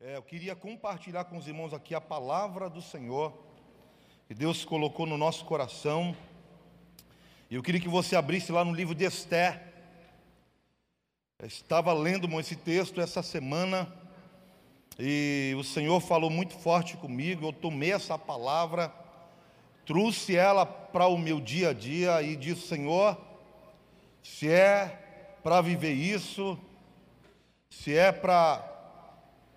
É, eu queria compartilhar com os irmãos aqui a palavra do Senhor, que Deus colocou no nosso coração. E eu queria que você abrisse lá no livro de. Eu estava lendo esse texto essa semana, e o Senhor falou muito forte comigo. Eu tomei essa palavra, trouxe ela para o meu dia a dia e disse: Senhor, se é para viver isso, se é para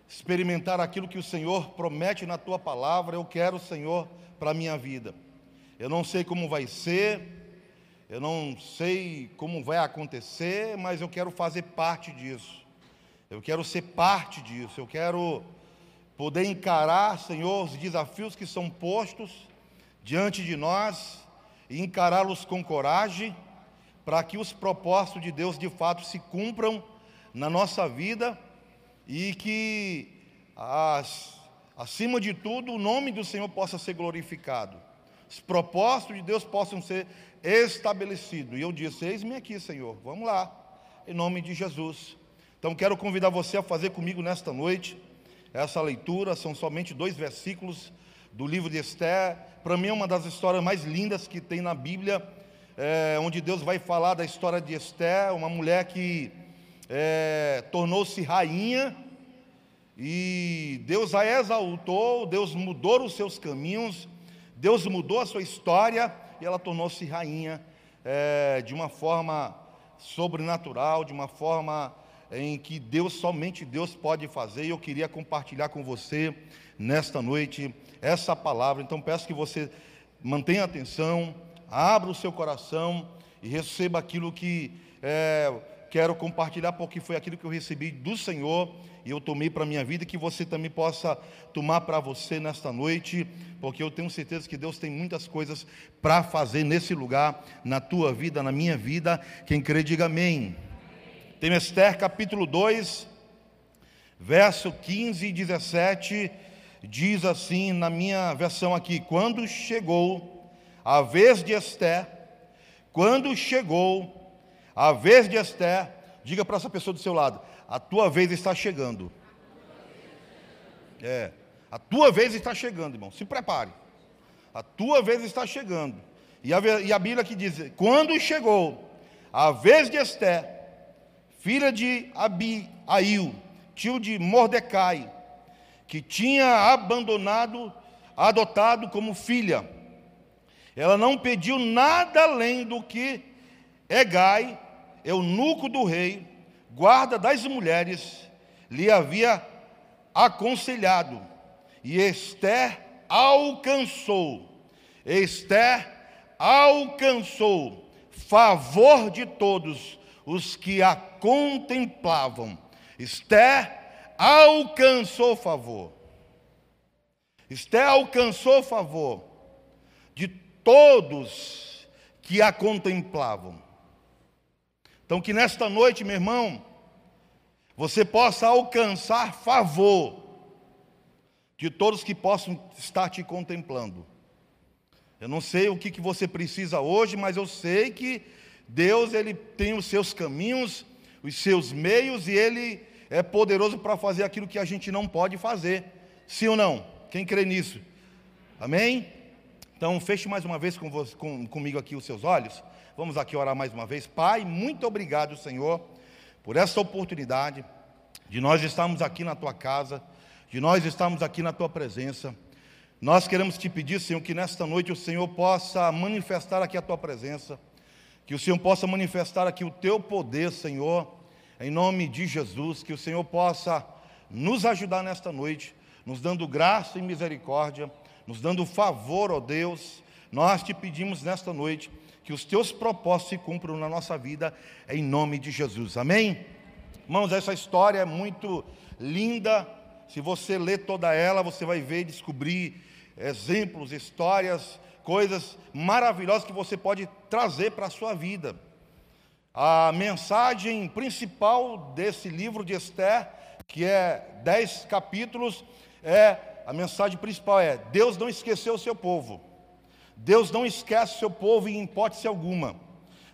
experimentar aquilo que o Senhor promete na tua palavra, eu quero, Senhor, para a minha vida. Eu não sei como vai ser, eu não sei como vai acontecer, mas eu quero fazer parte disso. Eu quero ser parte disso. Eu quero poder encarar, Senhor, os desafios que são postos diante de nós e encará-los com coragem, para que os propósitos de Deus de fato se cumpram na nossa vida e que, as, acima de tudo, o nome do Senhor possa ser glorificado, os propósitos de Deus possam ser estabelecidos. E eu disse: Eis-me aqui, Senhor, vamos lá, em nome de Jesus. Então, quero convidar você a fazer comigo nesta noite essa leitura, são somente dois versículos do livro de Esther. Para mim, é uma das histórias mais lindas que tem na Bíblia, é, onde Deus vai falar da história de Esther, uma mulher que é, tornou-se rainha e Deus a exaltou, Deus mudou os seus caminhos, Deus mudou a sua história e ela tornou-se rainha é, de uma forma sobrenatural, de uma forma em que Deus, somente Deus pode fazer, e eu queria compartilhar com você nesta noite essa palavra. Então peço que você mantenha atenção, abra o seu coração e receba aquilo que é, quero compartilhar porque foi aquilo que eu recebi do Senhor e eu tomei para a minha vida, que você também possa tomar para você nesta noite, porque eu tenho certeza que Deus tem muitas coisas para fazer nesse lugar, na tua vida, na minha vida. Quem crê, diga amém. Tem Esther capítulo 2, verso 15 e 17, diz assim na minha versão aqui: Quando chegou a vez de Esther, quando chegou a vez de Esther, diga para essa pessoa do seu lado: a tua vez está chegando. É, a tua vez está chegando, irmão. Se prepare. A tua vez está chegando. E a, e a Bíblia que diz: quando chegou a vez de Esté, filha de Abiail, tio de Mordecai, que tinha abandonado, adotado como filha, ela não pediu nada além do que Egai, eunuco do rei, guarda das mulheres, lhe havia aconselhado, e Esther alcançou, Esther alcançou favor de todos os que a contemplavam. Esther alcançou favor. Esther alcançou favor de todos que a contemplavam. Então, que nesta noite, meu irmão, você possa alcançar favor de todos que possam estar te contemplando. Eu não sei o que, que você precisa hoje, mas eu sei que Deus ele tem os seus caminhos, os seus meios e ele é poderoso para fazer aquilo que a gente não pode fazer. Sim ou não? Quem crê nisso? Amém? Então feche mais uma vez com você, com, comigo aqui os seus olhos. Vamos aqui orar mais uma vez. Pai, muito obrigado, Senhor, por essa oportunidade de nós estarmos aqui na tua casa, de nós estarmos aqui na tua presença. Nós queremos te pedir, Senhor, que nesta noite o Senhor possa manifestar aqui a tua presença, que o Senhor possa manifestar aqui o teu poder, Senhor, em nome de Jesus, que o Senhor possa nos ajudar nesta noite, nos dando graça e misericórdia, nos dando favor, ó Deus. Nós te pedimos nesta noite que os teus propósitos se cumpram na nossa vida, em nome de Jesus. Amém? Irmãos, essa história é muito linda. Se você ler toda ela, você vai ver e descobrir exemplos, histórias, coisas maravilhosas que você pode trazer para a sua vida. A mensagem principal desse livro de Esther, que é dez capítulos, é a mensagem principal é: Deus não esqueceu o seu povo. Deus não esquece o seu povo em hipótese alguma.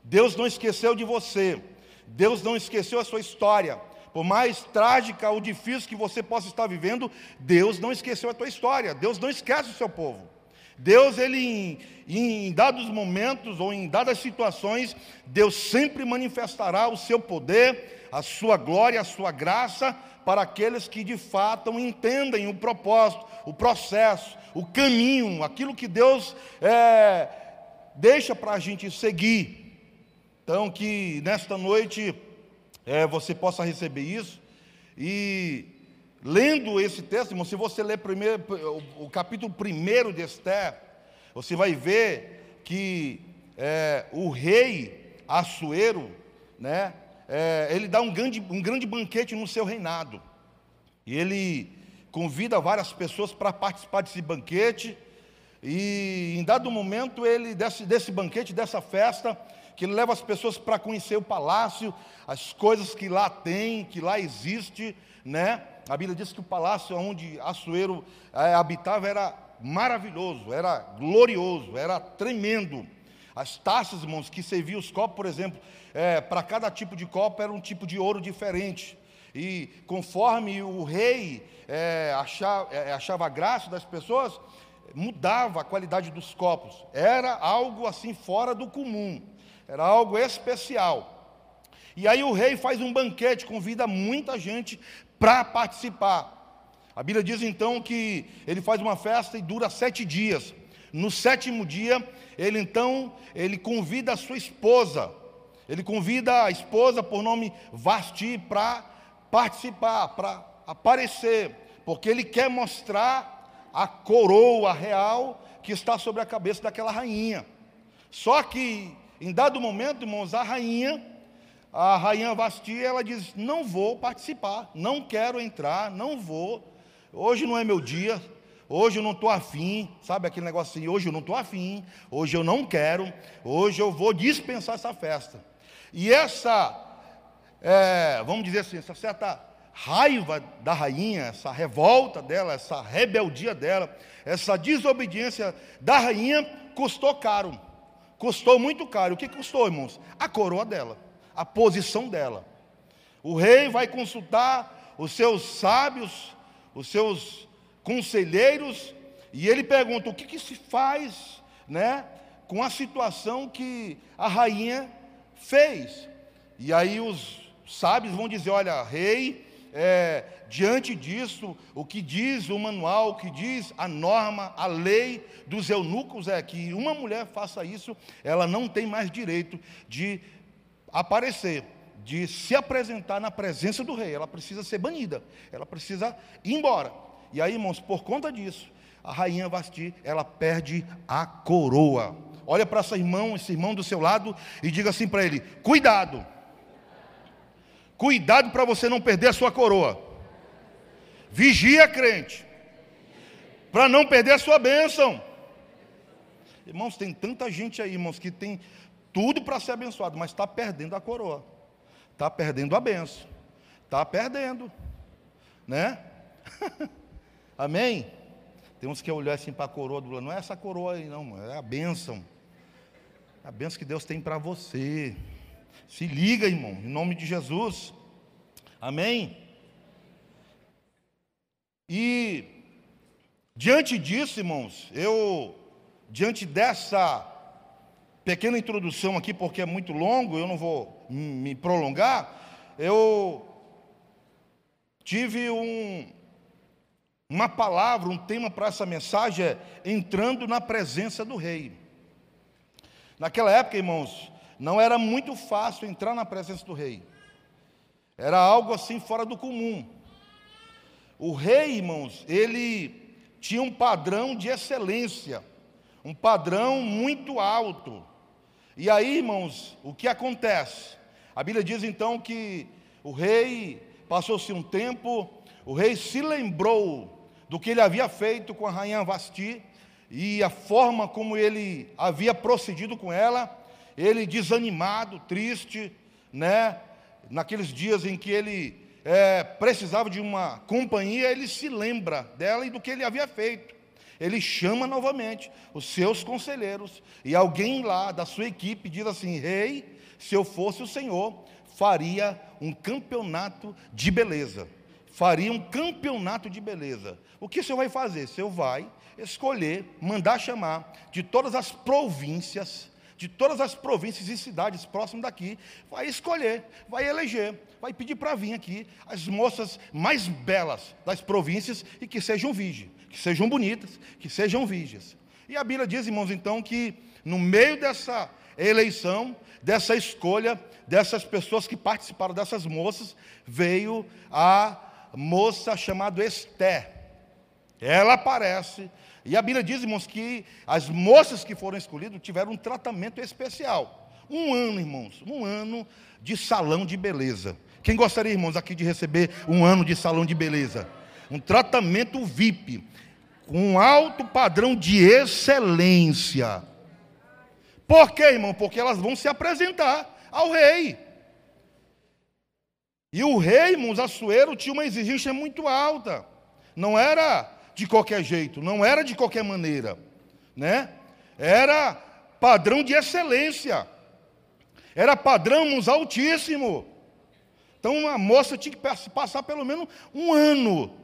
Deus não esqueceu de você. Deus não esqueceu a sua história. por mais trágica ou difícil que você possa estar vivendo, Deus não esqueceu a tua história, Deus não esquece o seu povo. Deus, ele em, em, dados momentos ou em dadas situações, Deus sempre manifestará o seu poder, a sua glória, a sua graça para aqueles que de fato entendem o propósito, o processo, o caminho, aquilo que Deus é, deixa para a gente seguir. Então, que nesta noite é, você possa receber isso. E lendo esse texto, irmão, se você ler primeiro, o, o capítulo 1 de Esther, você vai ver que é, o rei Assuero, né, é, ele dá um grande, um grande banquete no seu reinado. E ele convida várias pessoas para participar desse banquete. E em dado momento, ele, desse, desse banquete, dessa festa, que ele leva as pessoas para conhecer o palácio, as coisas que lá tem, que lá existe, né? A Bíblia diz que o palácio onde Assuero é, habitava era maravilhoso, era glorioso, era tremendo. As taças, irmãos, que serviam os copos, por exemplo, é, para cada tipo de copo era um tipo de ouro diferente. E conforme o rei é, achava, é, achava graça das pessoas, mudava a qualidade dos copos. Era algo assim fora do comum. Era algo especial. E aí o rei faz um banquete, convida muita gente para participar. A Bíblia diz então que ele faz uma festa e dura sete dias. No sétimo dia, ele então ele convida a sua esposa. Ele convida a esposa por nome Vasti para participar, para aparecer, porque ele quer mostrar a coroa real que está sobre a cabeça daquela rainha. Só que em dado momento, irmãos, a rainha, a rainha Vasti, ela diz: Não vou participar, não quero entrar, não vou. Hoje não é meu dia, hoje eu não estou afim, sabe aquele negócio assim? Hoje eu não estou afim, hoje eu não quero, hoje eu vou dispensar essa festa. E essa, é, vamos dizer assim, essa certa raiva da rainha, essa revolta dela, essa rebeldia dela, essa desobediência da rainha custou caro. Custou muito caro. O que custou, irmãos? A coroa dela, a posição dela. O rei vai consultar os seus sábios, os seus conselheiros, e ele pergunta: o que, que se faz né, com a situação que a rainha fez? E aí os sábios vão dizer: olha, rei, é, diante disso, o que diz o manual, o que diz a norma, a lei dos eunucos é que uma mulher faça isso, ela não tem mais direito de aparecer, de se apresentar na presença do rei, ela precisa ser banida, ela precisa ir embora. E aí, irmãos, por conta disso, a rainha Vasti, ela perde a coroa. Olha para esse irmão, esse irmão do seu lado e diga assim para ele: cuidado Cuidado para você não perder a sua coroa. Vigia, crente, para não perder a sua bênção. Irmãos, tem tanta gente aí, irmãos, que tem tudo para ser abençoado, mas está perdendo a coroa, está perdendo a bênção, está perdendo, né? Amém? Temos que olhar assim para a coroa do não é essa coroa aí, não, é a bênção, a bênção que Deus tem para você. Se liga, irmão, em nome de Jesus. Amém? E diante disso, irmãos, eu diante dessa pequena introdução aqui, porque é muito longo, eu não vou me prolongar, eu tive um, uma palavra, um tema para essa mensagem, é entrando na presença do rei. Naquela época, irmãos, não era muito fácil entrar na presença do rei. Era algo assim fora do comum. O rei, irmãos, ele tinha um padrão de excelência, um padrão muito alto. E aí, irmãos, o que acontece? A Bíblia diz então que o rei passou-se um tempo, o rei se lembrou do que ele havia feito com a rainha Vasti e a forma como ele havia procedido com ela, ele desanimado, triste, né? Naqueles dias em que ele é, precisava de uma companhia, ele se lembra dela e do que ele havia feito. Ele chama novamente os seus conselheiros e alguém lá da sua equipe diz assim: Rei, se eu fosse o Senhor, faria um campeonato de beleza. Faria um campeonato de beleza. O que o senhor vai fazer? O senhor vai escolher, mandar chamar de todas as províncias, de todas as províncias e cidades próximas daqui, vai escolher, vai eleger, vai pedir para vir aqui as moças mais belas das províncias e que sejam virgens, que sejam bonitas, que sejam virgens. E a Bíblia diz, irmãos, então, que no meio dessa eleição, dessa escolha, dessas pessoas que participaram dessas moças, veio a moça chamada Esté. Ela aparece, e a Bíblia diz, irmãos, que as moças que foram escolhidas tiveram um tratamento especial. Um ano, irmãos, um ano de salão de beleza. Quem gostaria, irmãos, aqui de receber um ano de salão de beleza? Um tratamento VIP, com alto padrão de excelência. Por quê, irmão? Porque elas vão se apresentar ao rei. E o rei, irmãos, Assuero, tinha uma exigência muito alta. Não era de qualquer jeito, não era de qualquer maneira, né? Era padrão de excelência. Era padrão, altíssimo. Então a moça tinha que passar pelo menos um ano,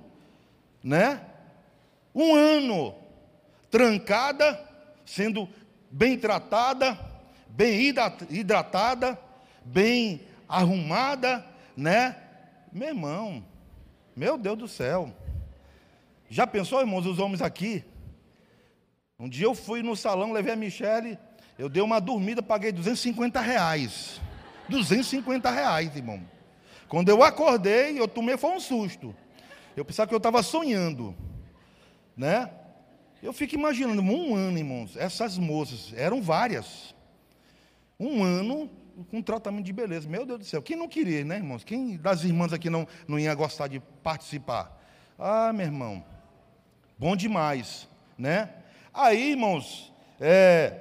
né? Um ano trancada, sendo bem tratada, bem hidratada, bem arrumada, né? Meu irmão, meu Deus do céu. Já pensou, irmãos, os homens aqui? Um dia eu fui no salão, levei a Michele, eu dei uma dormida, paguei 250 reais. 250 reais, irmão. Quando eu acordei, eu tomei, foi um susto. Eu pensava que eu estava sonhando, né? Eu fico imaginando, um ano, irmãos, essas moças, eram várias. Um ano com tratamento de beleza. Meu Deus do céu, quem não queria, né, irmãos? Quem das irmãs aqui não, não ia gostar de participar? Ah, meu irmão, bom demais, né? Aí, irmãos, é,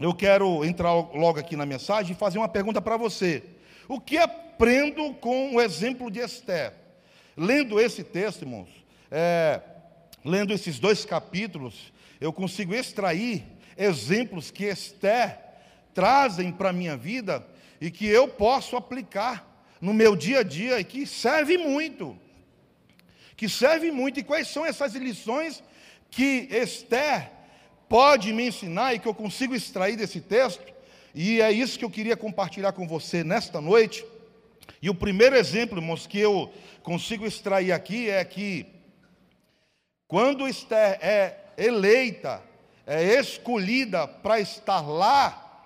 eu quero entrar logo aqui na mensagem e fazer uma pergunta para você. O que aprendo com o exemplo de Esther? Lendo esse texto, irmãos, é, lendo esses dois capítulos, eu consigo extrair exemplos que Esther trazem para a minha vida e que eu posso aplicar no meu dia a dia e que serve muito. Que serve muito. E quais são essas lições que Esther pode me ensinar e que eu consigo extrair desse texto? E é isso que eu queria compartilhar com você nesta noite. E o primeiro exemplo, irmãos, que eu consigo extrair aqui é que quando Esther é eleita, é escolhida para estar lá,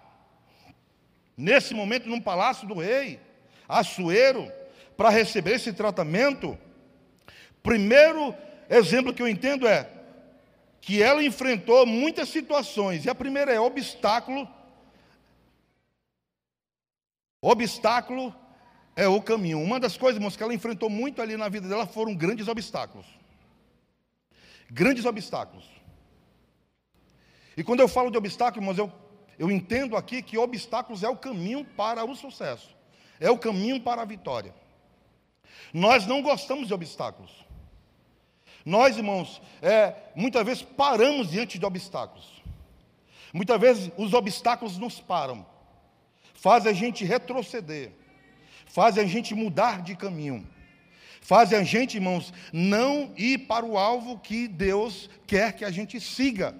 nesse momento, num palácio do rei, Assuero, para receber esse tratamento, primeiro exemplo que eu entendo é que ela enfrentou muitas situações, e a primeira é obstáculo. Obstáculo é o caminho. Uma das coisas, irmãos, que ela enfrentou muito ali na vida dela foram grandes obstáculos grandes obstáculos. E quando eu falo de obstáculos, irmãos, eu, eu entendo aqui que obstáculos é o caminho para o sucesso, é o caminho para a vitória. Nós não gostamos de obstáculos. Nós, irmãos, é, muitas vezes paramos diante de obstáculos. Muitas vezes os obstáculos nos param, fazem a gente retroceder, fazem a gente mudar de caminho fazem a gente, irmãos, não ir para o alvo que Deus quer que a gente siga.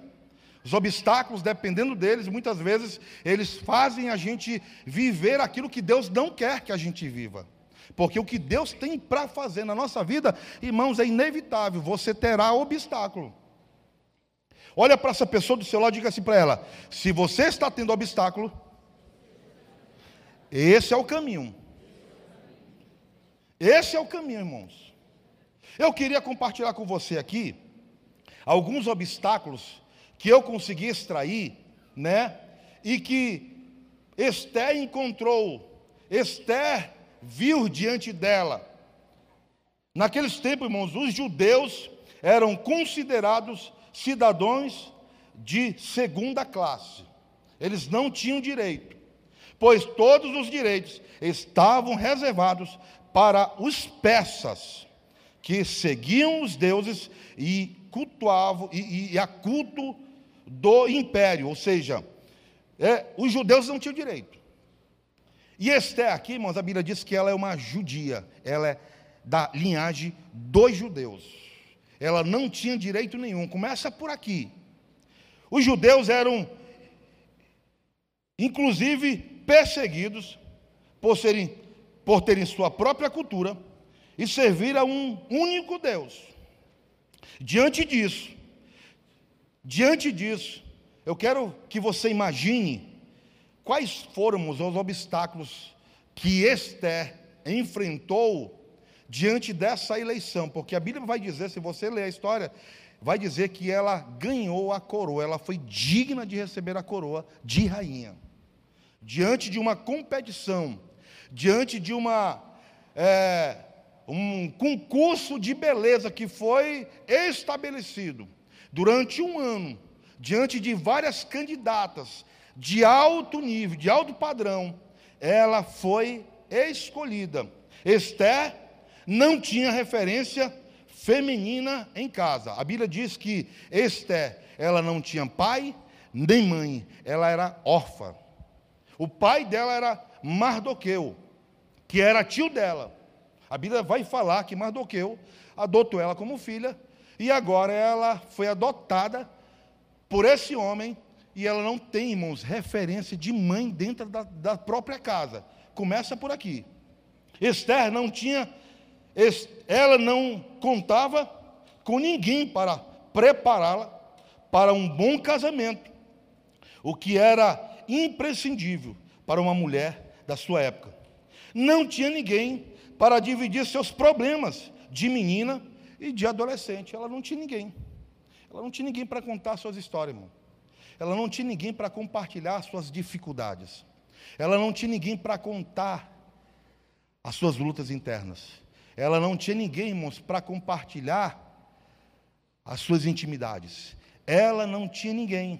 Os obstáculos, dependendo deles, muitas vezes eles fazem a gente viver aquilo que Deus não quer que a gente viva. Porque o que Deus tem para fazer na nossa vida, irmãos, é inevitável, você terá obstáculo. Olha para essa pessoa do seu lado e diga assim para ela: se você está tendo obstáculo, esse é o caminho. Esse é o caminho, irmãos. Eu queria compartilhar com você aqui alguns obstáculos que eu consegui extrair, né? E que Esther encontrou, Esther viu diante dela. Naqueles tempos, irmãos, os judeus eram considerados cidadãos de segunda classe. Eles não tinham direito, pois todos os direitos estavam reservados para os persas, que seguiam os deuses e cultuavam, e, e a culto do império, ou seja, é, os judeus não tinham direito. E Esther aqui, irmãos, a Bíblia diz que ela é uma judia, ela é da linhagem dos judeus. Ela não tinha direito nenhum. Começa por aqui. Os judeus eram, inclusive, perseguidos por, serem, por terem sua própria cultura e servir a um único Deus. Diante disso, diante disso, eu quero que você imagine quais foram os obstáculos que Esther enfrentou diante dessa eleição, porque a Bíblia vai dizer, se você ler a história, vai dizer que ela ganhou a coroa, ela foi digna de receber a coroa de rainha. Diante de uma competição, diante de uma, é, um concurso de beleza que foi estabelecido durante um ano, diante de várias candidatas de alto nível, de alto padrão, ela foi escolhida. Esther não tinha referência feminina em casa. A Bíblia diz que Esther, ela não tinha pai nem mãe, ela era órfã. O pai dela era Mardoqueu, que era tio dela. A Bíblia vai falar que Mardoqueu adotou ela como filha e agora ela foi adotada por esse homem e ela não tem, irmãos, referência de mãe dentro da, da própria casa. Começa por aqui. Esther não tinha ela não contava com ninguém para prepará-la para um bom casamento, o que era imprescindível para uma mulher da sua época. Não tinha ninguém para dividir seus problemas de menina e de adolescente. Ela não tinha ninguém. Ela não tinha ninguém para contar suas histórias, irmão. Ela não tinha ninguém para compartilhar suas dificuldades. Ela não tinha ninguém para contar as suas lutas internas. Ela não tinha ninguém, irmãos, para compartilhar as suas intimidades. Ela não tinha ninguém.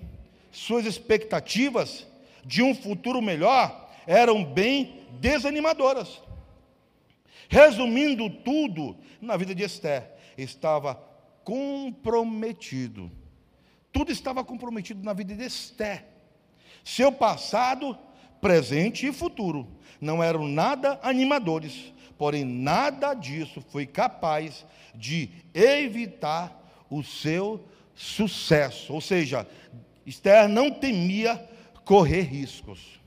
Suas expectativas de um futuro melhor eram bem desanimadoras. Resumindo tudo, na vida de Esther, estava comprometido. Tudo estava comprometido na vida de Esther. Seu passado, presente e futuro não eram nada animadores porém nada disso foi capaz de evitar o seu sucesso. Ou seja, Esther não temia correr riscos.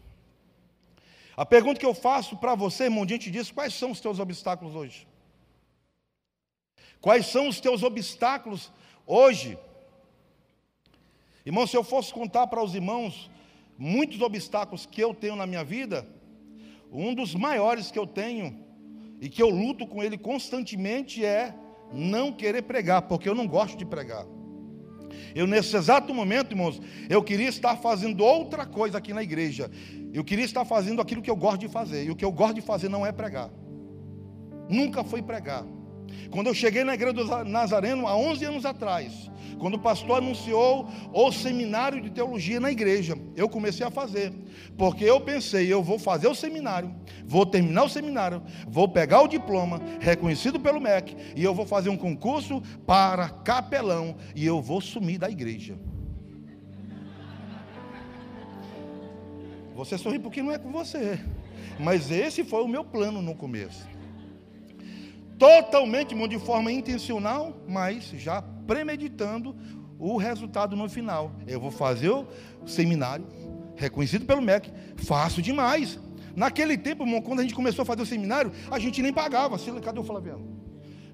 A pergunta que eu faço para você, irmão, diante disso, quais são os teus obstáculos hoje? Quais são os teus obstáculos hoje? Irmão, se eu fosse contar para os irmãos muitos obstáculos que eu tenho na minha vida, um dos maiores que eu tenho e que eu luto com ele constantemente é não querer pregar, porque eu não gosto de pregar. Eu, nesse exato momento, irmãos, eu queria estar fazendo outra coisa aqui na igreja. Eu queria estar fazendo aquilo que eu gosto de fazer. E o que eu gosto de fazer não é pregar. Nunca foi pregar. Quando eu cheguei na igreja do Nazareno, há 11 anos atrás, quando o pastor anunciou o seminário de teologia na igreja, eu comecei a fazer, porque eu pensei, eu vou fazer o seminário, vou terminar o seminário, vou pegar o diploma reconhecido pelo MEC e eu vou fazer um concurso para capelão e eu vou sumir da igreja. Você sorri porque não é com você, mas esse foi o meu plano no começo totalmente, de forma intencional, mas já premeditando o resultado no final. Eu vou fazer o seminário, reconhecido pelo MEC, faço demais. Naquele tempo, irmão, quando a gente começou a fazer o seminário, a gente nem pagava. Cadê o Flaviano?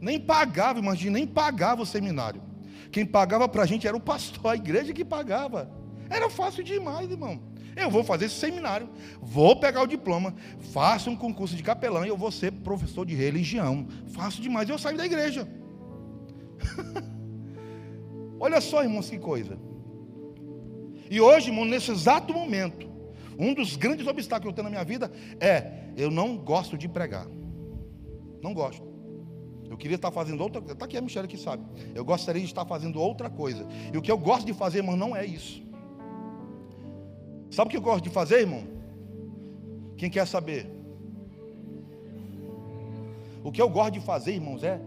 Nem pagava, imagina, nem pagava o seminário. Quem pagava para a gente era o pastor, a igreja que pagava. Era fácil demais, irmão. Eu vou fazer esse seminário, vou pegar o diploma, faço um concurso de capelão e eu vou ser professor de religião. Faço demais e eu saio da igreja. Olha só, irmãos, que coisa. E hoje, irmão, nesse exato momento, um dos grandes obstáculos que eu tenho na minha vida é eu não gosto de pregar. Não gosto. Eu queria estar fazendo outra coisa. Está aqui a Michelle que sabe. Eu gostaria de estar fazendo outra coisa. E o que eu gosto de fazer, irmão, não é isso. Sabe o que eu gosto de fazer, irmão? Quem quer saber? O que eu gosto de fazer, irmãos, é,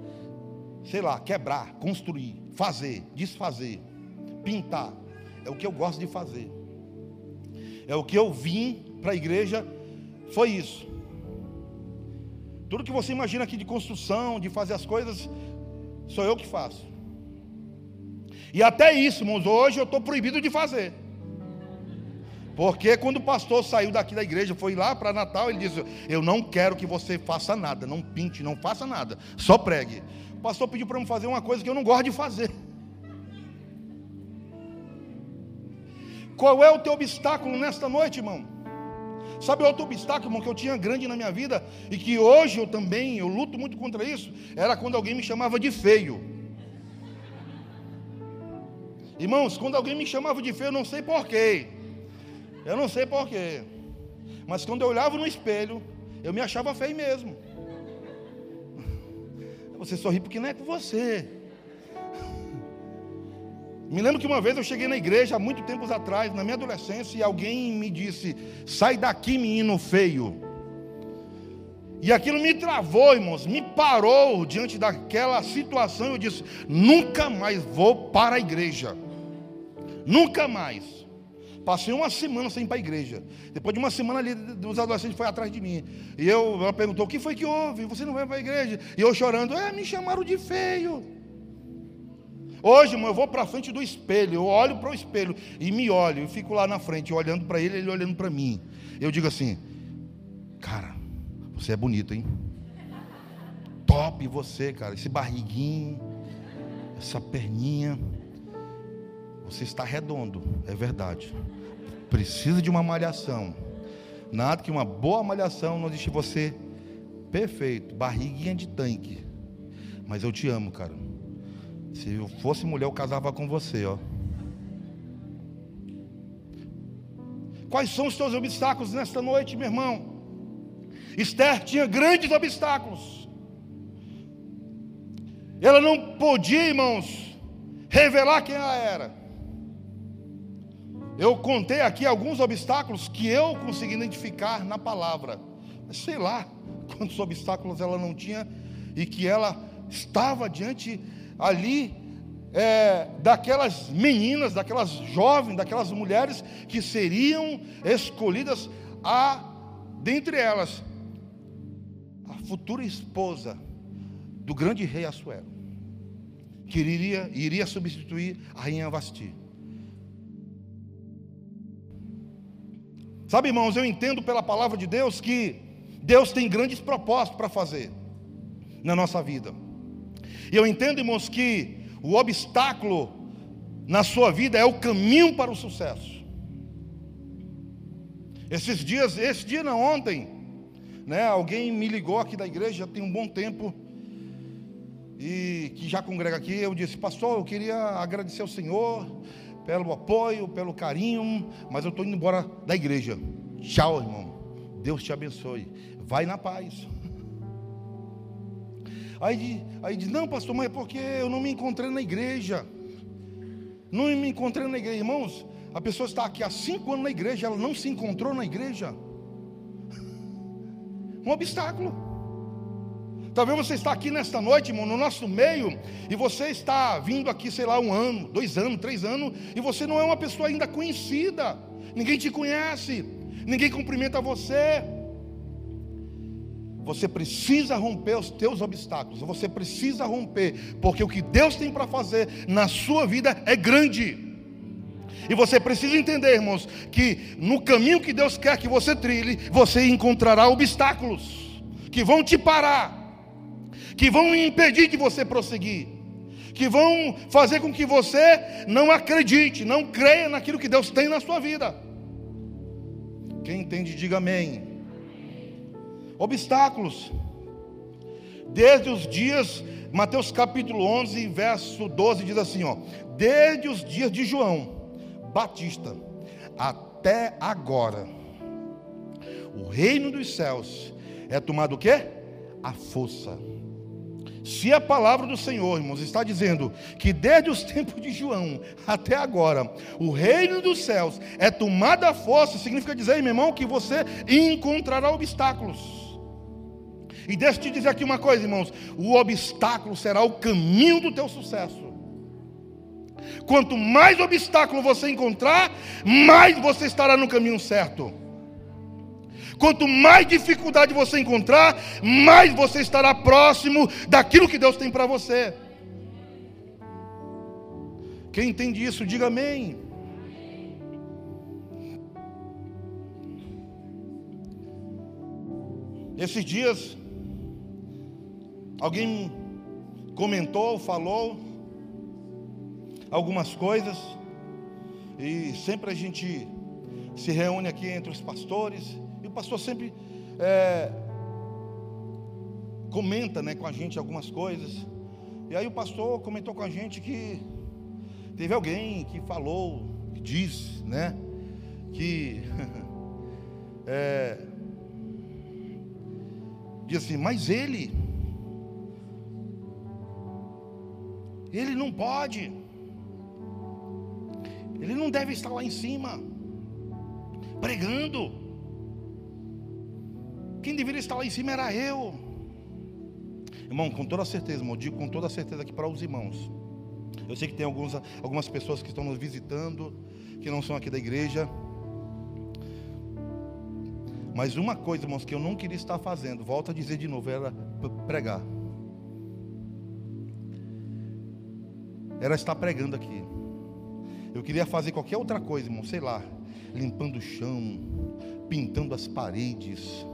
sei lá, quebrar, construir, fazer, desfazer, pintar. É o que eu gosto de fazer. É o que eu vim para a igreja foi isso. Tudo que você imagina aqui de construção, de fazer as coisas, sou eu que faço. E até isso, irmãos, hoje eu estou proibido de fazer. Porque quando o pastor saiu daqui da igreja, foi lá para Natal, ele disse: Eu não quero que você faça nada, não pinte, não faça nada, só pregue. O pastor pediu para eu fazer uma coisa que eu não gosto de fazer. Qual é o teu obstáculo nesta noite, irmão? Sabe outro obstáculo, irmão, que eu tinha grande na minha vida e que hoje eu também, eu luto muito contra isso, era quando alguém me chamava de feio. Irmãos, quando alguém me chamava de feio, eu não sei porquê. Eu não sei porquê. Mas quando eu olhava no espelho, eu me achava feio mesmo. Você sorri porque não é com você. Me lembro que uma vez eu cheguei na igreja há muito tempos atrás, na minha adolescência, e alguém me disse: Sai daqui, menino feio. E aquilo me travou, irmãos, me parou diante daquela situação. Eu disse: Nunca mais vou para a igreja. Nunca mais. Passei uma semana sem ir para a igreja. Depois de uma semana ali, os adolescentes foram atrás de mim. E eu, ela perguntou: O que foi que houve? Você não vai para a igreja? E eu chorando: É, me chamaram de feio. Hoje, irmão, eu vou para frente do espelho, eu olho para o espelho e me olho, eu fico lá na frente, olhando para ele, ele olhando para mim. Eu digo assim: Cara, você é bonito, hein? Top você, cara, esse barriguinho, essa perninha. Você está redondo, é verdade. Precisa de uma malhação. Nada que uma boa malhação não deixe você perfeito, barriguinha de tanque. Mas eu te amo, cara. Se eu fosse mulher, eu casava com você, ó. Quais são os teus obstáculos nesta noite, meu irmão? Esther tinha grandes obstáculos. Ela não podia, irmãos, revelar quem ela era. Eu contei aqui alguns obstáculos que eu consegui identificar na palavra. Mas sei lá quantos obstáculos ela não tinha e que ela estava diante ali é, daquelas meninas, daquelas jovens, daquelas mulheres que seriam escolhidas a, dentre elas, a futura esposa do grande rei Assuero, que iria, iria substituir a rainha Vasti. Sabe, irmãos, eu entendo pela palavra de Deus que Deus tem grandes propósitos para fazer na nossa vida. E eu entendo, irmãos, que o obstáculo na sua vida é o caminho para o sucesso. Esses dias, esse dia não, ontem, né, alguém me ligou aqui da igreja, já tem um bom tempo, e que já congrega aqui, eu disse, pastor, eu queria agradecer ao Senhor pelo apoio, pelo carinho, mas eu estou indo embora da igreja. Tchau, irmão. Deus te abençoe. Vai na paz. Aí, aí diz: Não, pastor, mas é porque eu não me encontrei na igreja. Não me encontrei na igreja. Irmãos, a pessoa está aqui há cinco anos na igreja, ela não se encontrou na igreja. Um obstáculo. Talvez você está aqui nesta noite, irmão, no nosso meio, e você está vindo aqui, sei lá, um ano, dois anos, três anos, e você não é uma pessoa ainda conhecida. Ninguém te conhece, ninguém cumprimenta você. Você precisa romper os teus obstáculos. Você precisa romper, porque o que Deus tem para fazer na sua vida é grande. E você precisa entender, irmãos, que no caminho que Deus quer que você trilhe, você encontrará obstáculos que vão te parar, que vão impedir de você prosseguir, que vão fazer com que você não acredite, não creia naquilo que Deus tem na sua vida. Quem entende, diga amém obstáculos. Desde os dias, Mateus capítulo 11, verso 12 diz assim, ó: Desde os dias de João Batista até agora, o reino dos céus é tomado o quê? A força. Se a palavra do Senhor, irmãos, está dizendo que desde os tempos de João até agora, o reino dos céus é tomado à força, significa dizer, meu irmão, que você encontrará obstáculos. E deixa eu te dizer aqui uma coisa, irmãos: o obstáculo será o caminho do teu sucesso. Quanto mais obstáculo você encontrar, mais você estará no caminho certo. Quanto mais dificuldade você encontrar, mais você estará próximo daquilo que Deus tem para você. Quem entende isso, diga amém. Esses dias, alguém comentou, falou algumas coisas, e sempre a gente se reúne aqui entre os pastores, e o pastor sempre é, comenta né, com a gente algumas coisas. E aí o pastor comentou com a gente que teve alguém que falou, que diz, né, que é, diz assim, mas ele, ele não pode, ele não deve estar lá em cima, pregando. Quem deveria estar lá em cima era eu. Irmão, com toda certeza, irmão, digo com toda certeza aqui para os irmãos. Eu sei que tem alguns, algumas pessoas que estão nos visitando, que não são aqui da igreja. Mas uma coisa, irmãos, que eu não queria estar fazendo, volto a dizer de novo, era pregar. Era estar pregando aqui. Eu queria fazer qualquer outra coisa, irmão, sei lá, limpando o chão, pintando as paredes,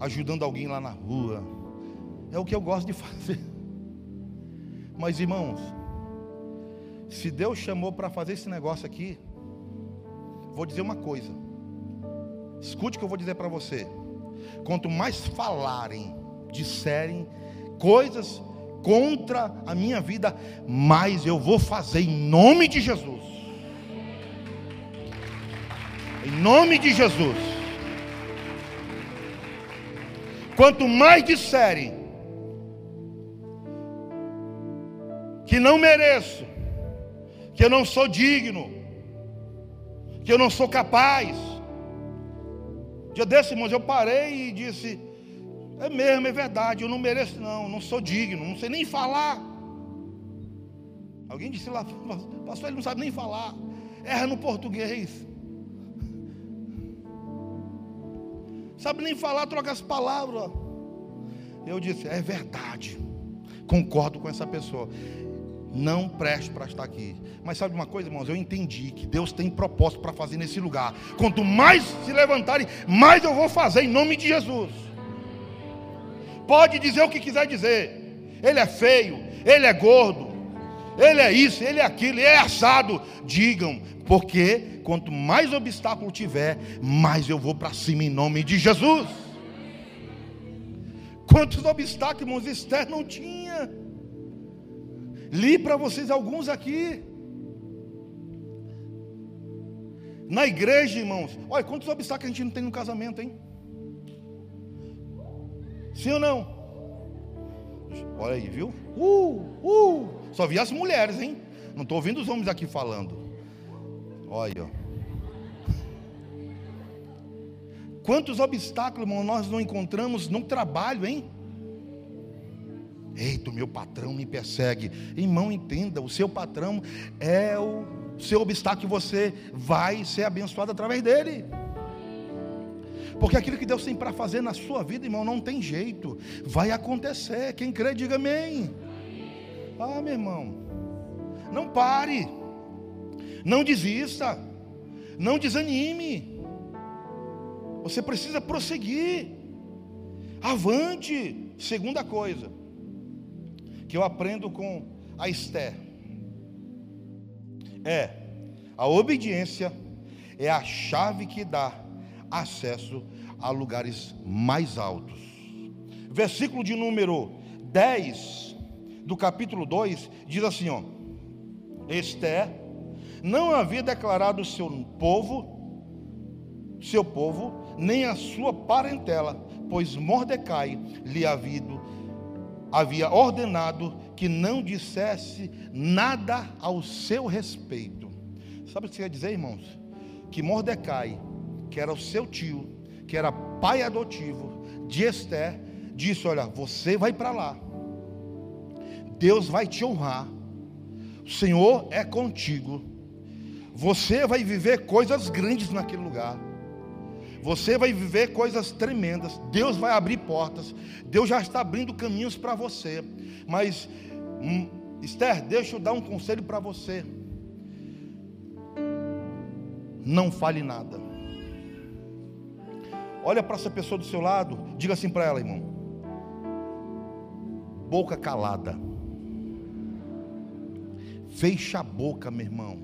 ajudando alguém lá na rua. É o que eu gosto de fazer. Mas, irmãos, se Deus chamou para fazer esse negócio aqui, vou dizer uma coisa. Escute o que eu vou dizer para você. Quanto mais falarem, disserem coisas contra a minha vida, mais eu vou fazer em nome de Jesus. Em nome de Jesus. Quanto mais disserem que não mereço, que eu não sou digno, que eu não sou capaz, Dia desse, irmãos, eu parei e disse: É mesmo, é verdade, eu não mereço, não, não sou digno, não sei nem falar. Alguém disse lá, pastor, ele não sabe nem falar, erra no português. Sabe nem falar, troca as palavras. Eu disse: É verdade, concordo com essa pessoa não preste para estar aqui. Mas sabe uma coisa, irmãos? Eu entendi que Deus tem propósito para fazer nesse lugar. Quanto mais se levantarem, mais eu vou fazer em nome de Jesus. Pode dizer o que quiser dizer. Ele é feio, ele é gordo, ele é isso, ele é aquilo, ele é assado. Digam, porque quanto mais obstáculo tiver, mais eu vou para cima em nome de Jesus. Quantos obstáculos, Esther não tinha. Li para vocês alguns aqui. Na igreja, irmãos. Olha, quantos obstáculos a gente não tem no casamento, hein? Sim ou não? Olha aí, viu? Uh, uh. Só vi as mulheres, hein? Não estou ouvindo os homens aqui falando. Olha. Quantos obstáculos, irmão, nós não encontramos no trabalho, hein? Eita, o meu patrão me persegue. Irmão, entenda: o seu patrão é o seu obstáculo que você vai ser abençoado através dele. Porque aquilo que Deus tem para fazer na sua vida, irmão, não tem jeito. Vai acontecer. Quem crê, diga amém. Ah, meu irmão. Não pare. Não desista. Não desanime. Você precisa prosseguir. Avante. Segunda coisa que eu aprendo com a Esther é a obediência é a chave que dá acesso a lugares mais altos. Versículo de número 10 do capítulo 2 diz assim, ó: Esther não havia declarado o seu povo, seu povo, nem a sua parentela, pois Mordecai lhe havia havia ordenado que não dissesse nada ao seu respeito. Sabe o que quer dizer, irmãos? Que Mordecai, que era o seu tio, que era pai adotivo de Esther, disse: Olha, você vai para lá, Deus vai te honrar, o Senhor é contigo, você vai viver coisas grandes naquele lugar. você vai viver coisas tremendas. Deus vai abrir portas. Deus já está abrindo caminhos para você. Mas, hum, Esther, deixa eu dar um conselho para você. Não fale nada. Olha para essa pessoa do seu lado, diga assim para ela, irmão. Boca calada. Fecha a boca, meu irmão.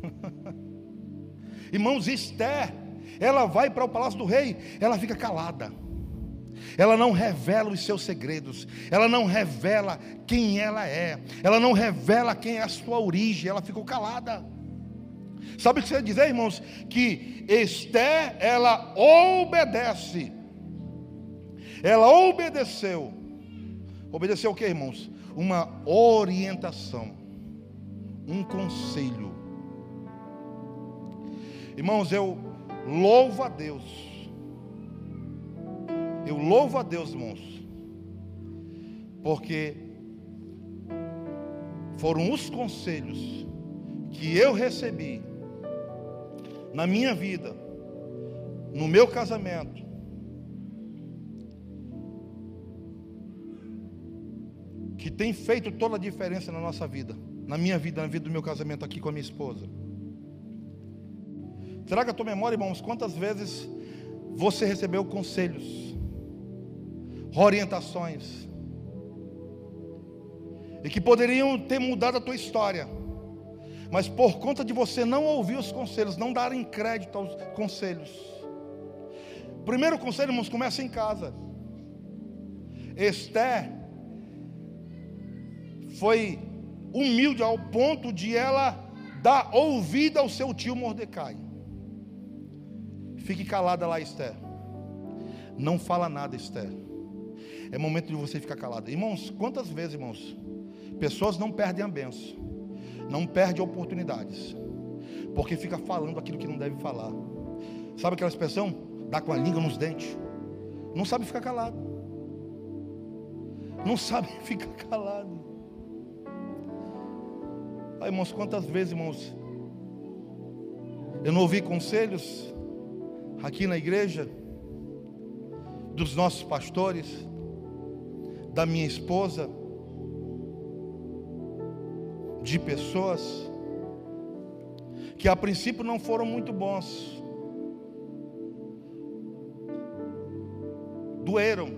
Irmãos, Esther, ela vai para o palácio do rei, ela fica calada. Ela não revela os seus segredos, ela não revela quem ela é, ela não revela quem é a sua origem, ela ficou calada. Sabe o que você dizer, irmãos? Que Esther, ela obedece, ela obedeceu. Obedeceu o que, irmãos? Uma orientação, um conselho. Irmãos, eu louvo a Deus. Eu louvo a Deus, irmãos. Porque foram os conselhos que eu recebi na minha vida, no meu casamento, tem feito toda a diferença na nossa vida, na minha vida, na vida do meu casamento aqui com a minha esposa. Traga a tua memória, irmãos, quantas vezes você recebeu conselhos, orientações, e que poderiam ter mudado a tua história, mas por conta de você não ouvir os conselhos, não darem crédito aos conselhos. Primeiro conselho, irmãos, começa em casa. Esther foi humilde ao ponto de ela dar ouvida ao seu tio Mordecai. Fique calada lá, Esther. Não fala nada, Esther. É momento de você ficar calada. Irmãos, quantas vezes, irmãos, pessoas não perdem a benção, não perdem oportunidades, porque fica falando aquilo que não deve falar. Sabe aquela expressão? Dá com a língua nos dentes. Não sabe ficar calado. Não sabe ficar calado. Aí, irmãos, quantas vezes, irmãos, eu não ouvi conselhos aqui na igreja, dos nossos pastores, da minha esposa, de pessoas que a princípio não foram muito bons, doeram,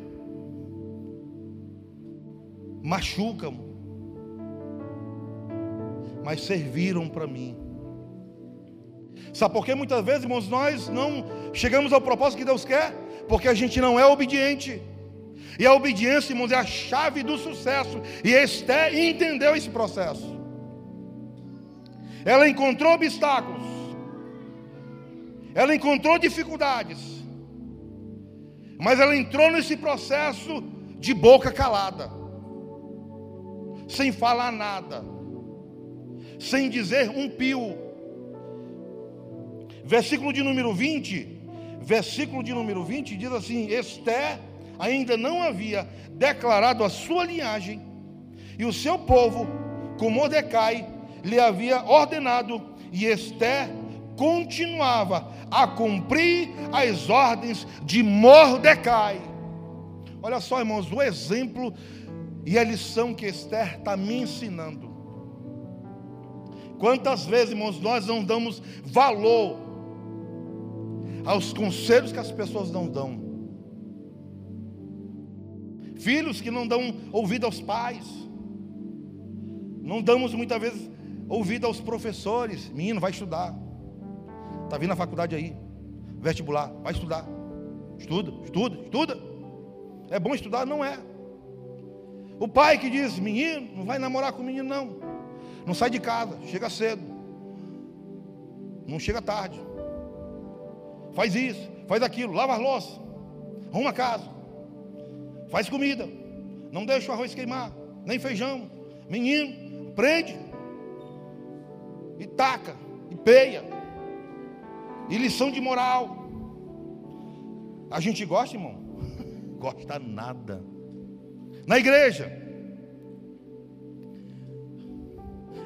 machucam, mas serviram para mim. Sabe por que muitas vezes, irmãos, nós não chegamos ao propósito que Deus quer? Porque a gente não é obediente. E a obediência, irmãos, é a chave do sucesso. E Esther entendeu esse processo. Ela encontrou obstáculos. Ela encontrou dificuldades. Mas ela entrou nesse processo de boca calada. Sem falar nada. Sem dizer um pio Versículo de número 20, versículo de número 20 diz assim: Esté ainda não havia declarado a sua linhagem, e o seu povo, com Mordecai, lhe havia ordenado, e Esté continuava a cumprir as ordens de Mordecai. Olha só, irmãos, o exemplo e a lição que Esther está me ensinando. Quantas vezes, irmãos, nós não damos valor aos conselhos que as pessoas não dão. Filhos que não dão ouvido aos pais. Não damos muitas vezes ouvido aos professores. Menino, vai estudar. Está vindo a faculdade aí. Vestibular, vai estudar. Estuda, estuda, estuda. É bom estudar? Não é. O pai que diz, menino, não vai namorar com o menino, não. Não sai de casa, chega cedo. Não chega tarde faz isso, faz aquilo, lava as louças, arruma a casa, faz comida, não deixa o arroz queimar, nem feijão. Menino, prende, e taca, e peia, e lição de moral. A gente gosta, irmão? Gosta nada. Na igreja,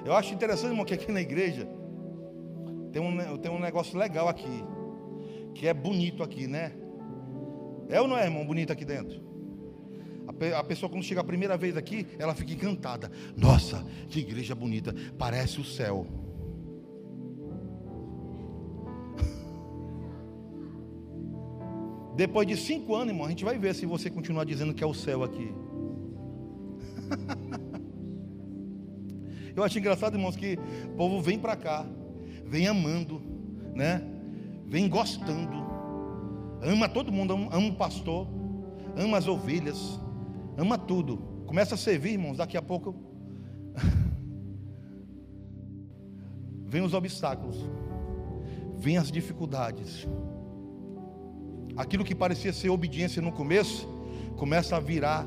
eu acho interessante, irmão, que aqui na igreja, tem um, tem um negócio legal aqui, que é bonito aqui, né? É ou não é, irmão, bonito aqui dentro? A, a pessoa, quando chega a primeira vez aqui, ela fica encantada. Nossa, que igreja bonita, parece o céu. Depois de cinco anos, irmão, a gente vai ver se você continuar dizendo que é o céu aqui. Eu acho engraçado, irmãos, que o povo vem para cá, vem amando, né? Vem gostando, ama todo mundo, ama, ama o pastor, ama as ovelhas, ama tudo. Começa a servir, irmãos, daqui a pouco vem os obstáculos, vem as dificuldades. Aquilo que parecia ser obediência no começo, começa a virar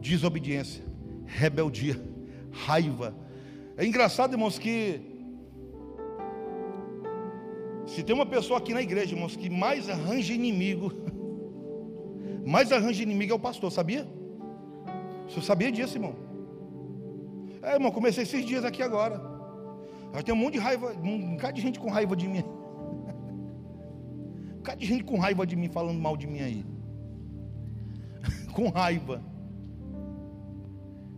desobediência, rebeldia, raiva. É engraçado, irmãos, que se tem uma pessoa aqui na igreja, irmãos, que mais arranja inimigo, mais arranja inimigo é o pastor, sabia? Você sabia disso, irmão? É, irmão, comecei esses dias aqui agora. Já tem um monte de raiva, um bocado de gente com raiva de mim. Um bocado de gente com raiva de mim, falando mal de mim aí. com raiva.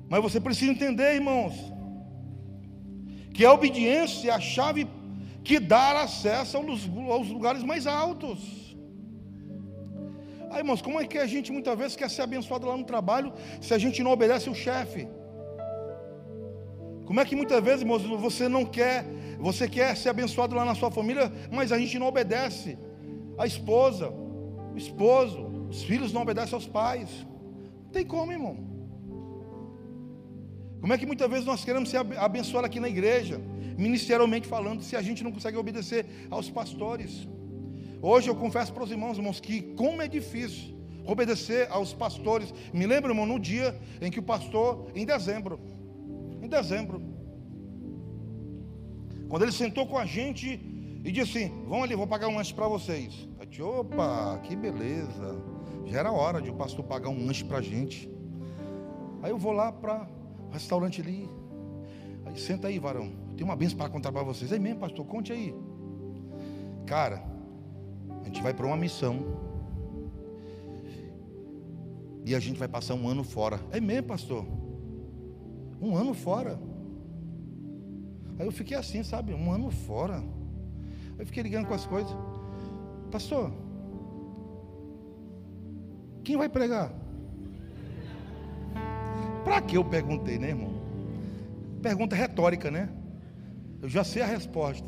Mas você precisa entender, irmãos, que a obediência é a chave que dá acesso aos lugares mais altos. Aí, irmãos, como é que a gente muitas vezes quer ser abençoado lá no trabalho se a gente não obedece o chefe? Como é que muitas vezes, irmãos, você não quer, você quer ser abençoado lá na sua família, mas a gente não obedece a esposa, o esposo, os filhos não obedecem aos pais. Não tem como, irmão. Como é que muitas vezes nós queremos ser abençoados aqui na igreja, ministerialmente falando, se a gente não consegue obedecer aos pastores? Hoje eu confesso para os irmãos, irmãos, que como é difícil obedecer aos pastores. Me lembro, irmão, no dia em que o pastor, em dezembro, em dezembro, quando ele sentou com a gente e disse assim: Vão ali, vou pagar um lanche para vocês. Eu disse: Opa, que beleza. Já era hora de o pastor pagar um lanche para a gente. Aí eu vou lá para restaurante ali. Aí, senta aí, varão. Tem uma benção para contar para vocês. É mesmo, pastor, conte aí. Cara, a gente vai para uma missão. E a gente vai passar um ano fora. É mesmo, pastor? Um ano fora. Aí eu fiquei assim, sabe? Um ano fora. Aí eu fiquei ligando com as coisas. Pastor, quem vai pregar? Para que eu perguntei, né, irmão? Pergunta retórica, né? Eu já sei a resposta.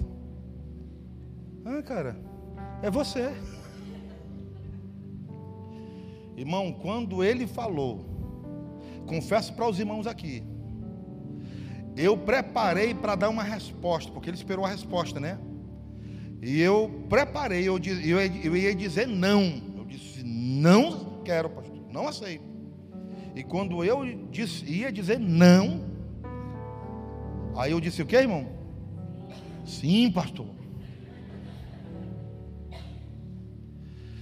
Ah, cara, é você. Irmão, quando ele falou, confesso para os irmãos aqui, eu preparei para dar uma resposta, porque ele esperou a resposta, né? E eu preparei, eu, eu, eu ia dizer não. Eu disse, não quero, pastor, não aceito. E quando eu disse, ia dizer não, aí eu disse o que, irmão? Sim, pastor.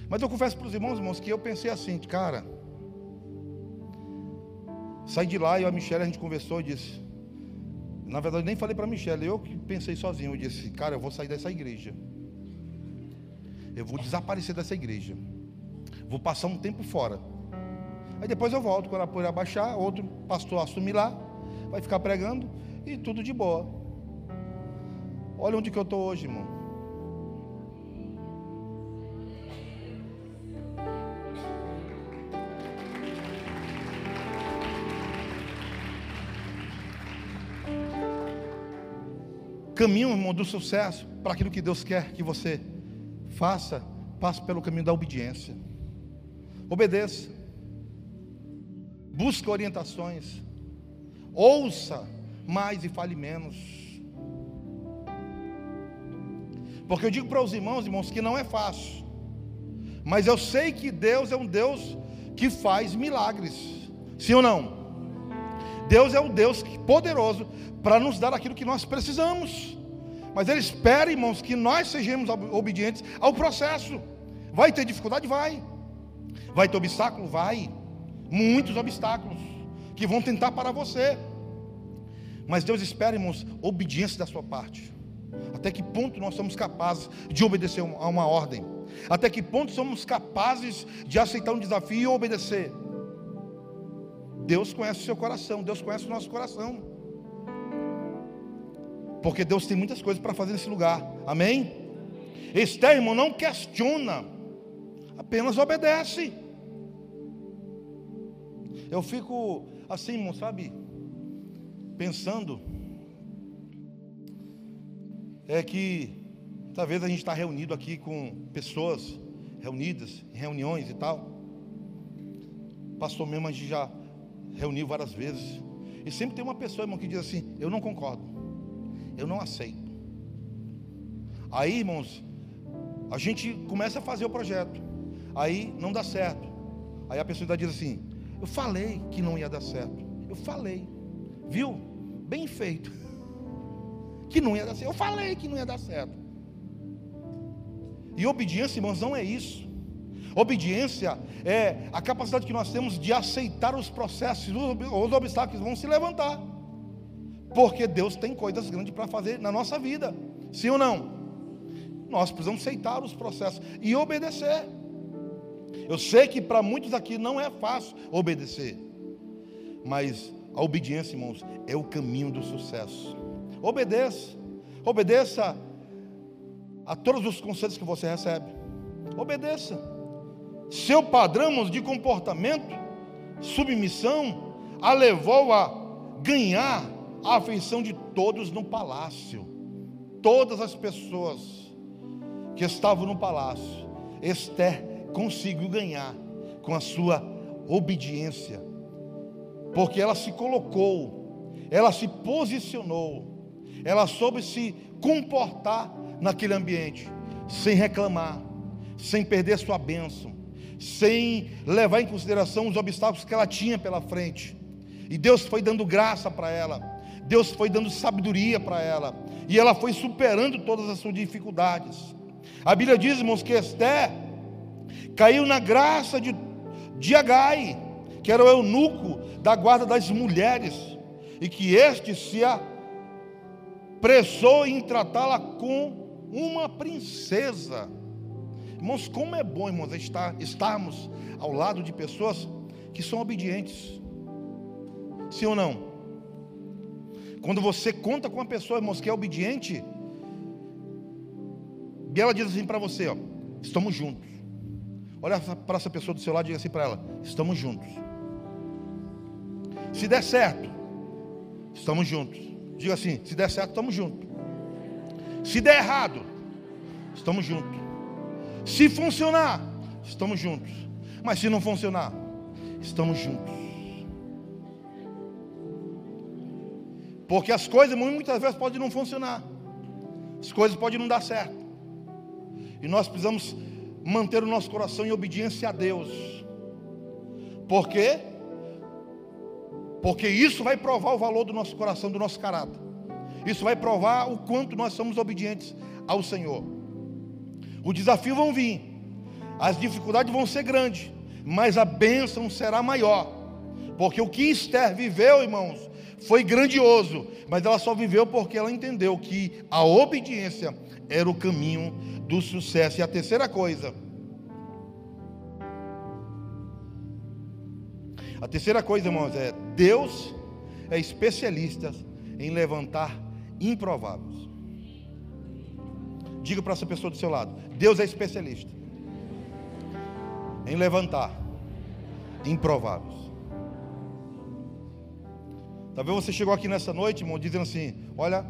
Mas eu confesso para os irmãos, irmãos, que eu pensei assim, cara. Saí de lá e a Michelle a gente conversou e disse. Na verdade, nem falei para a Michelle, eu que pensei sozinho. Eu disse, cara, eu vou sair dessa igreja. Eu vou desaparecer dessa igreja. Vou passar um tempo fora. Aí depois eu volto, quando a poeira baixar, outro pastor assumir lá, vai ficar pregando e tudo de boa. Olha onde que eu estou hoje, irmão. Caminho, irmão, do sucesso para aquilo que Deus quer que você faça, passe pelo caminho da obediência. Obedeça busque orientações, ouça mais e fale menos. Porque eu digo para os irmãos, irmãos, que não é fácil, mas eu sei que Deus é um Deus que faz milagres, sim ou não? Deus é um Deus poderoso para nos dar aquilo que nós precisamos, mas Ele espera, irmãos, que nós sejamos obedientes ao processo. Vai ter dificuldade? Vai. Vai ter obstáculo? Vai muitos obstáculos que vão tentar parar você. Mas Deus espera, irmãos, obediência da sua parte. Até que ponto nós somos capazes de obedecer a uma ordem? Até que ponto somos capazes de aceitar um desafio e obedecer? Deus conhece o seu coração, Deus conhece o nosso coração. Porque Deus tem muitas coisas para fazer nesse lugar. Amém? Esther, irmão, não questiona, apenas obedece. Eu fico assim, irmão, sabe? Pensando. É que talvez a gente está reunido aqui com pessoas reunidas, em reuniões e tal. Pastor mesmo a gente já reuniu várias vezes. E sempre tem uma pessoa, irmão, que diz assim: Eu não concordo, eu não aceito. Aí, irmãos, a gente começa a fazer o projeto, aí não dá certo. Aí a pessoa diz assim: Eu falei que não ia dar certo, eu falei, viu? Bem feito, que não ia dar certo. Eu falei que não ia dar certo. E obediência, irmãos, não é isso. Obediência é a capacidade que nós temos de aceitar os processos, os obstáculos vão se levantar. Porque Deus tem coisas grandes para fazer na nossa vida. Sim ou não? Nós precisamos aceitar os processos e obedecer. Eu sei que para muitos aqui não é fácil obedecer. Mas a obediência, irmãos, é o caminho do sucesso. Obedeça. Obedeça a todos os conselhos que você recebe. Obedeça. Seu padrão de comportamento, submissão, a levou a ganhar a afeição de todos no palácio. Todas as pessoas que estavam no palácio, Esther conseguiu ganhar com a sua obediência, porque ela se colocou, ela se posicionou, ela soube se comportar naquele ambiente, sem reclamar, sem perder sua bênção, sem levar em consideração os obstáculos que ela tinha pela frente. E Deus foi dando graça para ela, Deus foi dando sabedoria para ela, e ela foi superando todas as suas dificuldades. A Bíblia diz, irmãos, que Esté caiu na graça de, de Agai, que era o eunuco da guarda das mulheres, e que este se apressou em tratá-la com uma princesa. Irmãos, como é bom, irmãos, estar, estarmos ao lado de pessoas que são obedientes. Sim ou não? Quando você conta com uma pessoa, irmãos, que é obediente, e ela diz assim para você, ó, estamos juntos. Olha para essa pessoa do seu lado e diga assim para ela, estamos juntos. Se der certo, estamos juntos. Diga assim, se der certo, estamos juntos. Se der errado, estamos juntos. Se funcionar, estamos juntos. Mas se não funcionar, estamos juntos. Porque as coisas muitas vezes podem não funcionar. As coisas podem não dar certo. E nós precisamos manter o nosso coração em obediência a Deus. Por quê? Porque isso vai provar o valor do nosso coração, do nosso caráter. Isso vai provar o quanto nós somos obedientes ao Senhor. Os desafios vão vir, as dificuldades vão ser grandes, mas a bênção será maior. Porque o que Esther viveu, irmãos, foi grandioso, mas ela só viveu porque ela entendeu que a obediência era o caminho do sucesso. E a terceira coisa, a terceira coisa, irmãos, é Deus é especialista em levantar improváveis. Diga para essa pessoa do seu lado: Deus é especialista em levantar improváveis. Talvez você chegou aqui nessa noite, irmão, dizendo assim: Olha,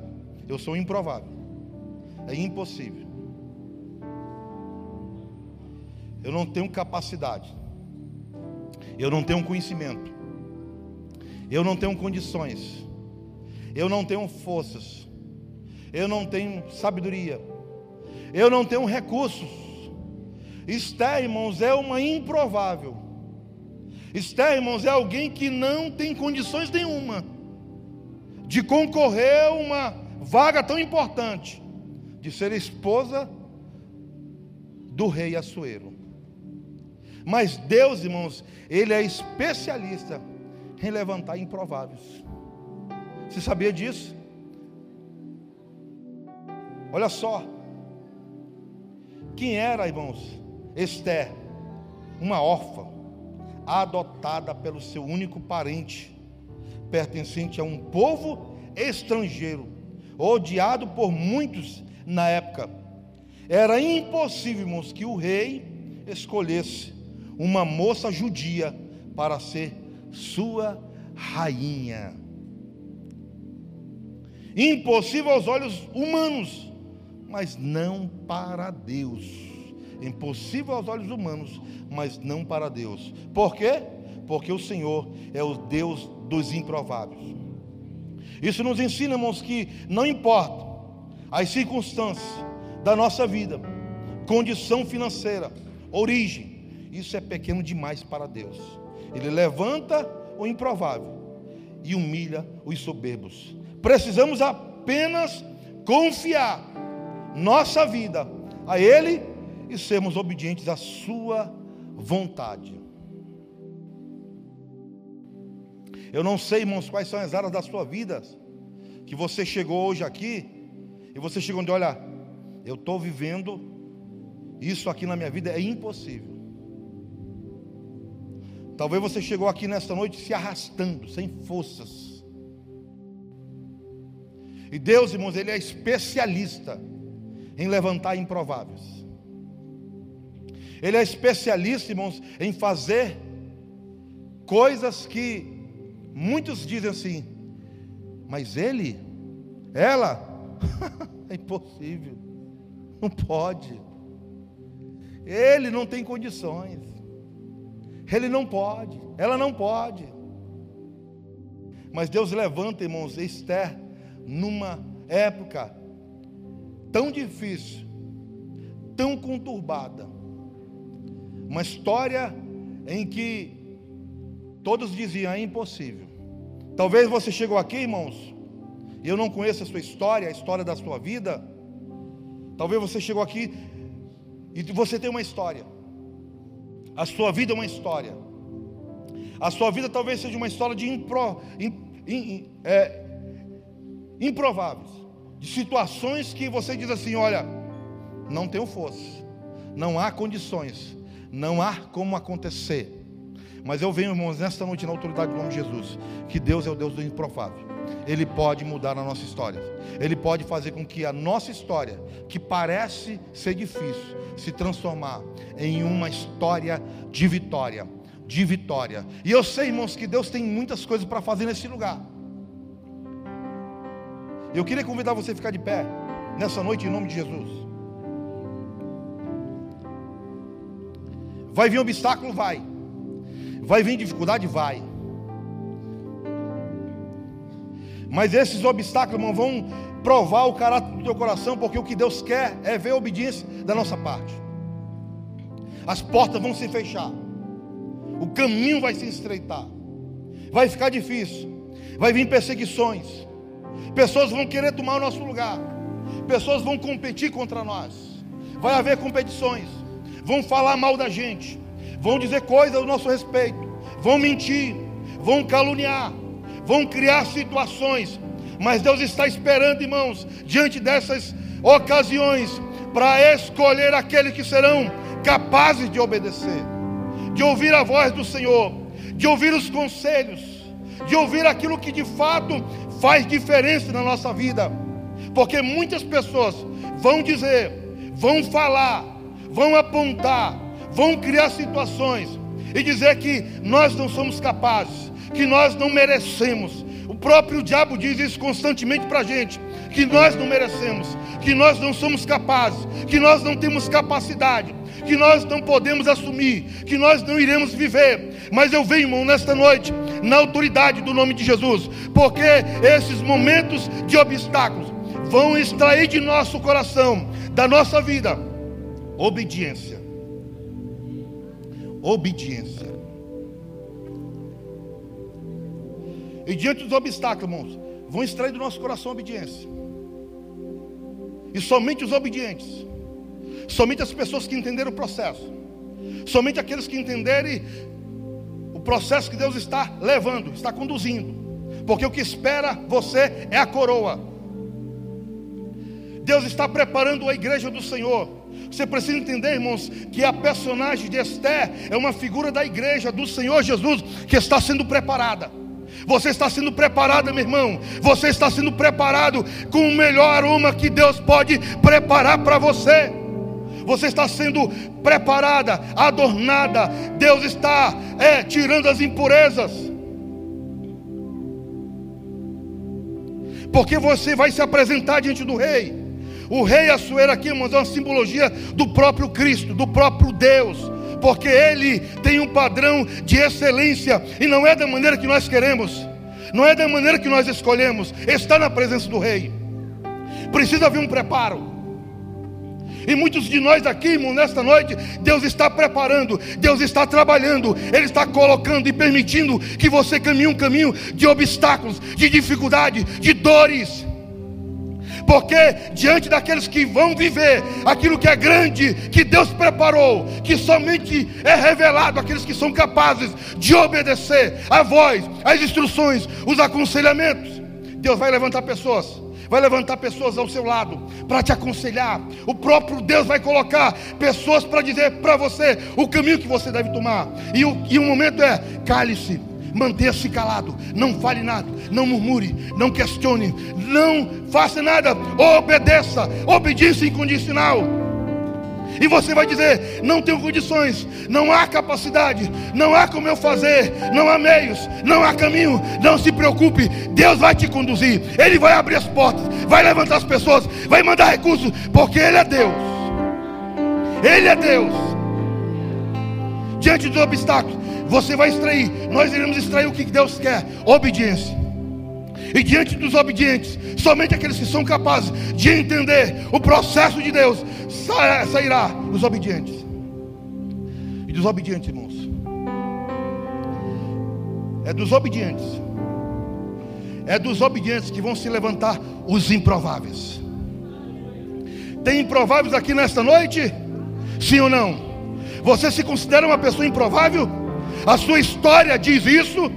eu sou improvável, é impossível. Eu não tenho capacidade, eu não tenho conhecimento, eu não tenho condições. Eu não tenho forças, eu não tenho sabedoria, eu não tenho recursos. Esther, irmãos, é uma improvável. Esther, irmãos, é alguém que não tem condições nenhuma de concorrer a uma vaga tão importante, de ser esposa do rei Assuero. Mas Deus, irmãos, Ele é especialista em levantar improváveis. Você sabia disso? Olha só. Quem era, irmãos? Esther, uma órfã, adotada pelo seu único parente, pertencente a um povo estrangeiro, odiado por muitos na época. Era impossível, irmãos, que o rei escolhesse uma moça judia para ser sua rainha. Impossível aos olhos humanos, mas não para Deus. Impossível aos olhos humanos, mas não para Deus. Por quê? Porque o Senhor é o Deus dos improváveis. Isso nos ensina, irmãos, que não importa as circunstâncias da nossa vida, condição financeira, origem, isso é pequeno demais para Deus. Ele levanta o improvável e humilha os soberbos. Precisamos apenas confiar nossa vida a Ele e sermos obedientes à Sua vontade. Eu não sei, irmãos, quais são as áreas da sua vida que você chegou hoje aqui e você chegou onde, olha, eu estou vivendo isso aqui na minha vida é impossível. Talvez você chegou aqui nesta noite se arrastando, sem forças. E Deus, irmãos, Ele é especialista em levantar improváveis. Ele é especialista, irmãos, em fazer coisas que Muitos dizem assim, mas ele, ela, é impossível, não pode. Ele não tem condições. Ele não pode, ela não pode. Mas Deus levanta, irmãos, Esther, numa época tão difícil, tão conturbada, uma história em que todos diziam é impossível. Talvez você chegou aqui, irmãos, e eu não conheço a sua história, a história da sua vida. Talvez você chegou aqui e você tem uma história. A sua vida é uma história. A sua vida talvez seja uma história de impro, é, improváveis, de situações que você diz assim: olha, não tenho força, não há condições, não há como acontecer. Mas eu venho, irmãos, nesta noite, na autoridade do nome de Jesus, que Deus é o Deus do improvável. Ele pode mudar a nossa história. Ele pode fazer com que a nossa história, que parece ser difícil, se transformar em uma história de vitória. De vitória. E eu sei, irmãos, que Deus tem muitas coisas para fazer nesse lugar. Eu queria convidar você a ficar de pé nessa noite em nome de Jesus. Vai vir obstáculo? Vai. Vai vir dificuldade? Vai. Mas esses obstáculos, irmão, vão provar o caráter do teu coração, porque o que Deus quer é ver a obediência da nossa parte. As portas vão se fechar, o caminho vai se estreitar, vai ficar difícil, vai vir perseguições, pessoas vão querer tomar o nosso lugar, pessoas vão competir contra nós, vai haver competições, vão falar mal da gente, vão dizer coisas ao nosso respeito, vão mentir, vão caluniar, vão criar situações, mas Deus está esperando, irmãos, diante dessas ocasiões, para escolher aqueles que serão capazes de obedecer, de ouvir a voz do Senhor, de ouvir os conselhos, de ouvir aquilo que de fato faz diferença na nossa vida, porque muitas pessoas vão dizer, vão falar, vão apontar, vão criar situações e dizer que nós não somos capazes, que nós não merecemos. O próprio diabo diz isso constantemente para a gente: que nós não merecemos, que nós não somos capazes, que nós não temos capacidade, que nós não podemos assumir, que nós não iremos viver. Mas eu venho, irmão, nesta noite, na autoridade do nome de Jesus, porque esses momentos de obstáculos vão extrair de nosso coração, da nossa vida, obediência obediência. E diante dos obstáculos, irmãos, vão extrair do nosso coração obediência. E somente os obedientes, somente as pessoas que entenderam o processo, somente aqueles que entenderem o processo que Deus está levando, está conduzindo, porque o que espera você é a coroa. Deus está preparando a igreja do Senhor. Você precisa entender, irmãos, que a personagem de Esther é uma figura da igreja do Senhor Jesus que está sendo preparada. Você está sendo preparado, meu irmão. Você está sendo preparado com o melhor aroma que Deus pode preparar para você. Você está sendo preparada, adornada. Deus está é, tirando as impurezas. Porque você vai se apresentar diante do rei. O rei Assuero aqui, irmãos, é uma simbologia do próprio Cristo, do próprio Deus porque Ele tem um padrão de excelência e não é da maneira que nós queremos, não é da maneira que nós escolhemos, está na presença do Rei. Precisa haver um preparo. E muitos de nós aqui, irmão, nesta noite, Deus está preparando, Deus está trabalhando, Ele está colocando e permitindo que você caminhe um caminho de obstáculos, de dificuldade, de dores porque diante daqueles que vão viver aquilo que é grande, que Deus preparou, que somente é revelado àqueles que são capazes de obedecer a voz, as instruções, os aconselhamentos, Deus vai levantar pessoas vai levantar pessoas ao seu lado para te aconselhar. O próprio Deus vai colocar pessoas para dizer para você o caminho que você deve tomar. E o, e o momento é: cale-se, mantenha-se calado, não fale nada, não murmure, não questione, não faça nada, obedeça, obediência incondicional. E você vai dizer: não tenho condições, não há capacidade, não há como eu fazer, não há meios, não há caminho. Não se preocupe, Deus vai te conduzir, Ele vai abrir as portas, vai levantar as pessoas, vai mandar recursos, porque Ele é Deus. Ele é Deus. Diante dos obstáculos, você vai extrair, nós iremos extrair o que Deus quer: obediência. E diante dos obedientes, somente aqueles que são capazes de entender o processo de Deus sairá os obedientes. E dos obedientes, irmãos. É dos obedientes. É dos obedientes que vão se levantar os improváveis. Tem improváveis aqui nesta noite? Sim ou não? Você se considera uma pessoa improvável? A sua história diz isso?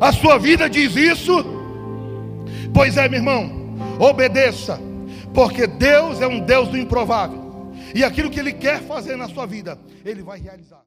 A sua vida diz isso? Pois é, meu irmão, obedeça, porque Deus é um Deus do improvável, e aquilo que Ele quer fazer na sua vida, Ele vai realizar.